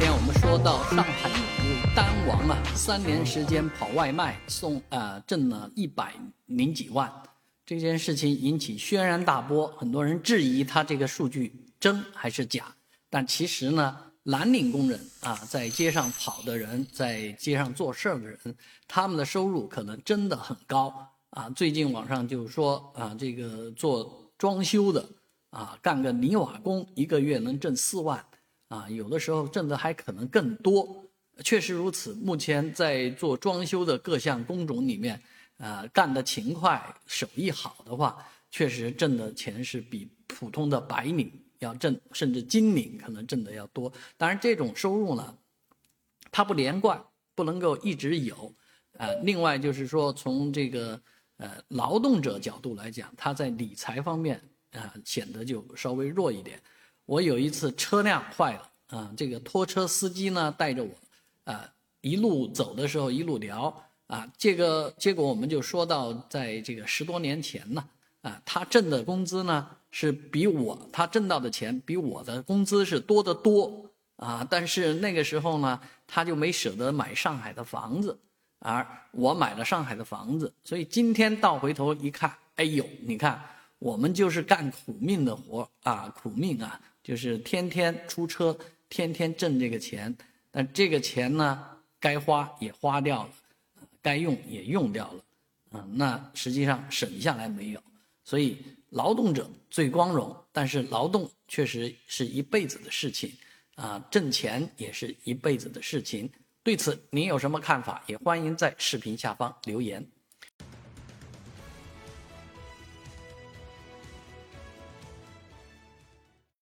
天我们说到上海有一位单王啊，三年时间跑外卖送啊、挣了一百零几万，这件事情引起轩然大波，很多人质疑他这个数据真还是假。但其实呢，蓝领工人啊，在街上跑的人，在街上做事儿的人，他们的收入可能真的很高啊。最近网上就是说啊，这个做装修的啊，干个泥瓦工，一个月能挣四万。啊，有的时候挣的还可能更多，确实如此。目前在做装修的各项工种里面，啊，干得勤快、手艺好的话，确实挣的钱是比普通的白领要挣，甚至金领可能挣的要多。当然，这种收入呢，它不连贯，不能够一直有。啊，另外就是说，从这个呃劳动者角度来讲，他在理财方面啊显得就稍微弱一点。我有一次车辆坏了啊，这个拖车司机呢带着我，啊一路走的时候一路聊啊，这个结果我们就说到，在这个十多年前呢，啊他挣的工资呢是比我他挣到的钱比我的工资是多得多啊，但是那个时候呢他就没舍得买上海的房子，而我买了上海的房子，所以今天倒回头一看，哎呦，你看我们就是干苦命的活啊，苦命啊。就是天天出车，天天挣这个钱，但这个钱呢，该花也花掉了，该用也用掉了，嗯，那实际上省下来没有，所以劳动者最光荣，但是劳动确实是一辈子的事情，啊，挣钱也是一辈子的事情。对此您有什么看法？也欢迎在视频下方留言。